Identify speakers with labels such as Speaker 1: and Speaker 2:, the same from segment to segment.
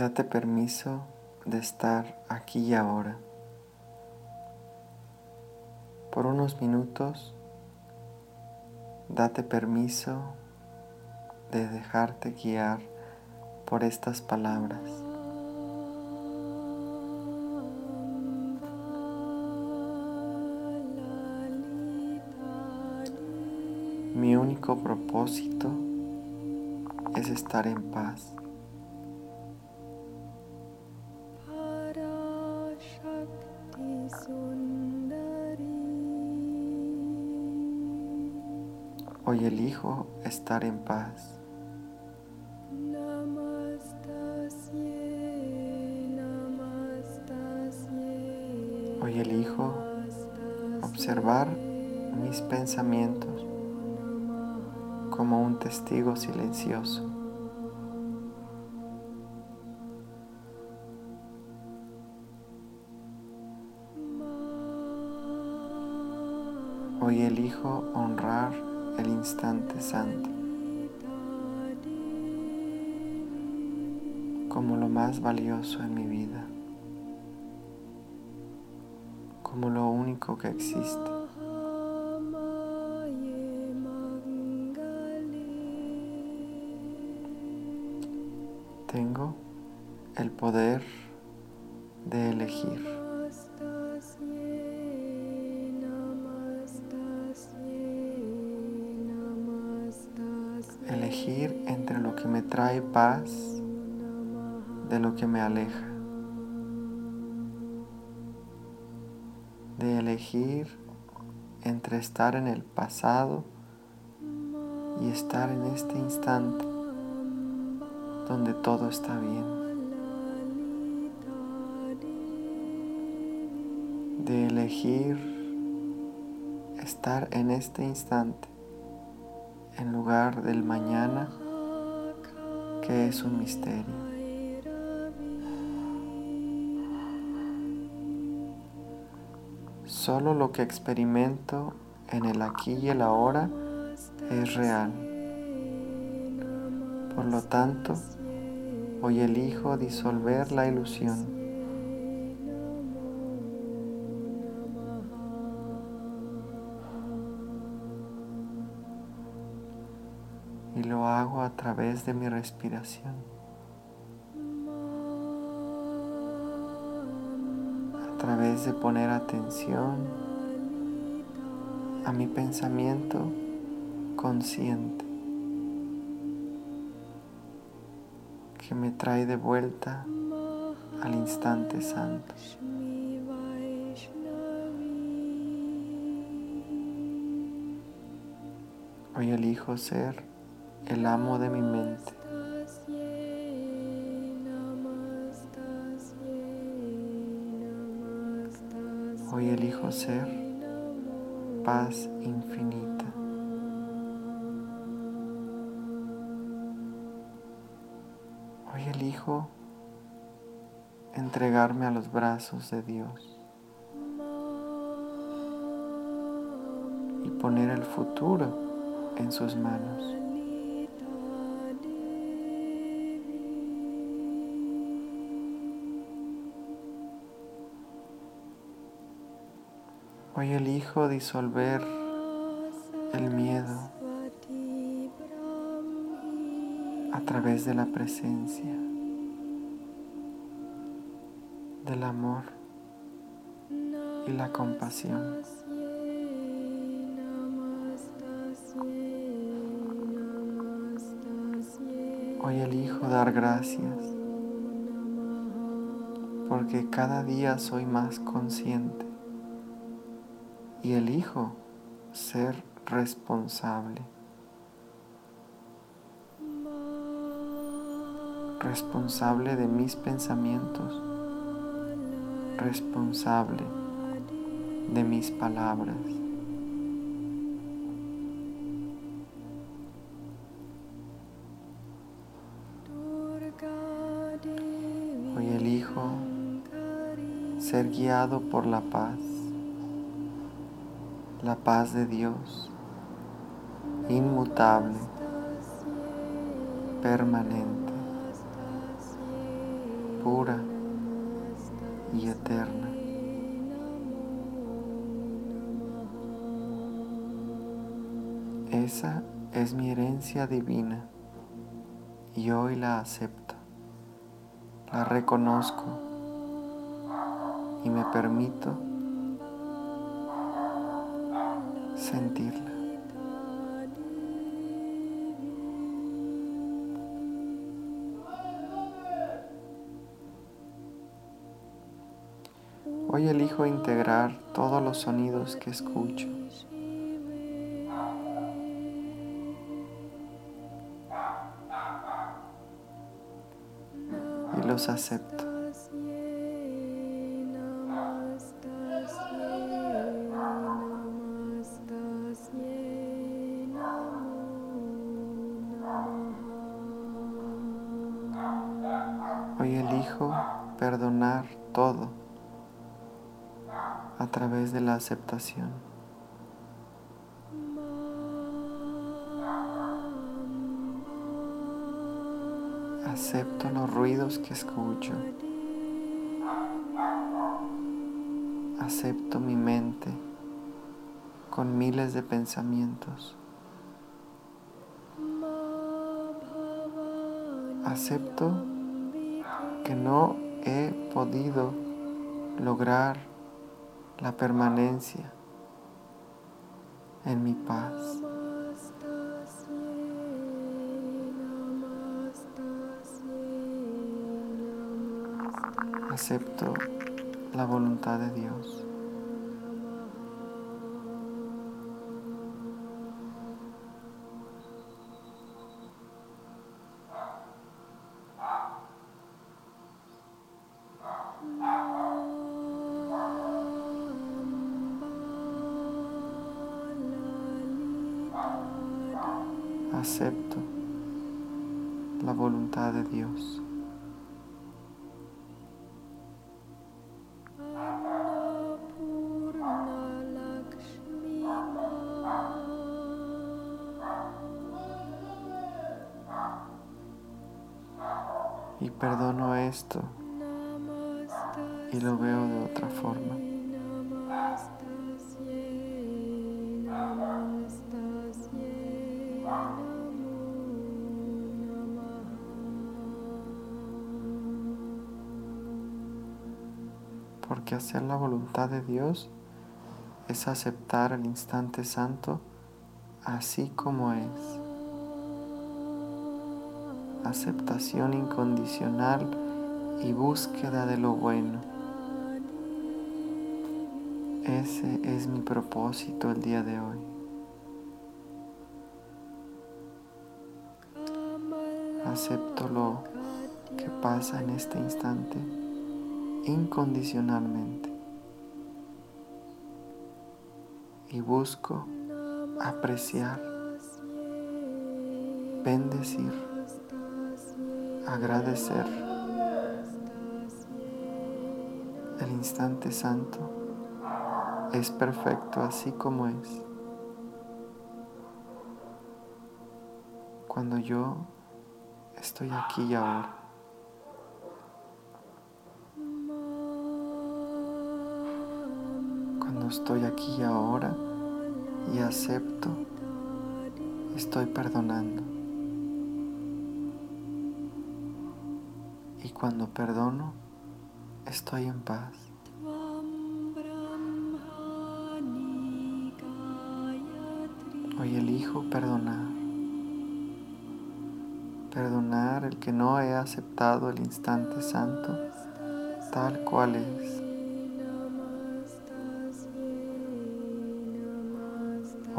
Speaker 1: Date permiso de estar aquí y ahora. Por unos minutos, date permiso de dejarte guiar por estas palabras. Mi único propósito es estar en paz. Hoy elijo estar en paz. Hoy elijo observar mis pensamientos como un testigo silencioso. Elijo honrar el instante santo como lo más valioso en mi vida, como lo único que existe. Tengo el poder de elegir. elegir trae paz de lo que me aleja. De elegir entre estar en el pasado y estar en este instante donde todo está bien. De elegir estar en este instante en lugar del mañana es un misterio. Solo lo que experimento en el aquí y el ahora es real. Por lo tanto, hoy elijo disolver la ilusión hago a través de mi respiración. A través de poner atención a mi pensamiento consciente que me trae de vuelta al instante santo. Hoy elijo ser el amo de mi mente. Hoy elijo ser paz infinita. Hoy elijo entregarme a los brazos de Dios y poner el futuro en sus manos. Hoy elijo disolver el miedo a través de la presencia, del amor y la compasión. Hoy elijo dar gracias porque cada día soy más consciente y elijo ser responsable. Responsable de mis pensamientos, responsable de mis palabras. Hoy elijo ser guiado por la paz la paz de Dios, inmutable, permanente. pura y eterna. Esa es mi herencia divina y hoy la acepto, la reconozco y me permito sentirla. Hoy elijo integrar todos los sonidos que escucho. Y los acepto. A través de la aceptación. Acepto los ruidos que escucho. Acepto mi mente con miles de pensamientos. Acepto que no he podido lograr la permanencia en mi paz. Acepto la voluntad de Dios. De Dios. Porque hacer la voluntad de Dios es aceptar el instante santo así como es. Aceptación incondicional y búsqueda de lo bueno. Ese es mi propósito el día de hoy. Acepto lo que pasa en este instante incondicionalmente y busco apreciar, bendecir, agradecer el instante santo es perfecto así como es. Cuando yo estoy aquí y ahora. Estoy aquí ahora y acepto, estoy perdonando. Y cuando perdono, estoy en paz. Hoy elijo perdonar. Perdonar el que no he aceptado el instante santo tal cual es.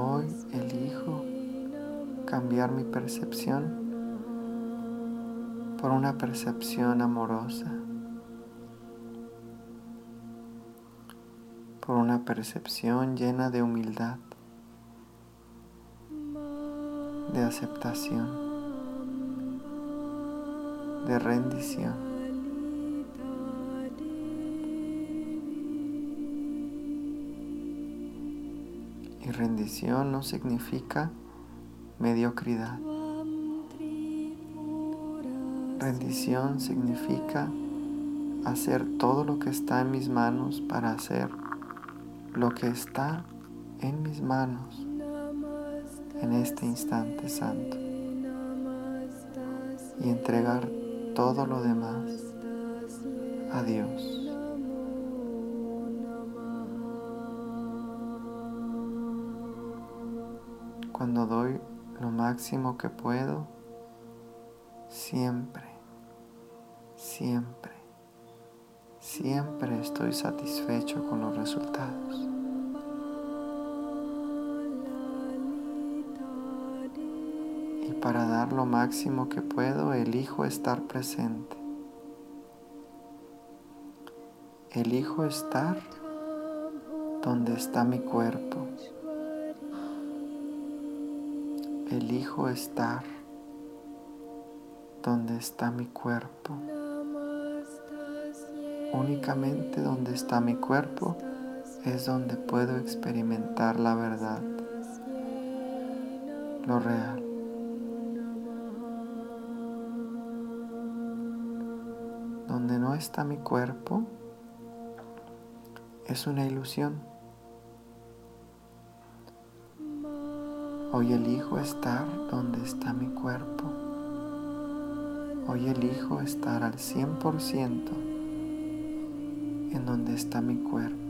Speaker 1: Hoy elijo cambiar mi percepción por una percepción amorosa, por una percepción llena de humildad, de aceptación, de rendición. Y rendición no significa mediocridad. Rendición significa hacer todo lo que está en mis manos para hacer lo que está en mis manos en este instante santo y entregar todo lo demás a Dios. Cuando doy lo máximo que puedo, siempre, siempre, siempre estoy satisfecho con los resultados. Y para dar lo máximo que puedo, elijo estar presente. Elijo estar donde está mi cuerpo elijo estar donde está mi cuerpo. Únicamente donde está mi cuerpo es donde puedo experimentar la verdad, lo real. Donde no está mi cuerpo es una ilusión. Hoy elijo estar donde está mi cuerpo. Hoy elijo estar al 100% en donde está mi cuerpo.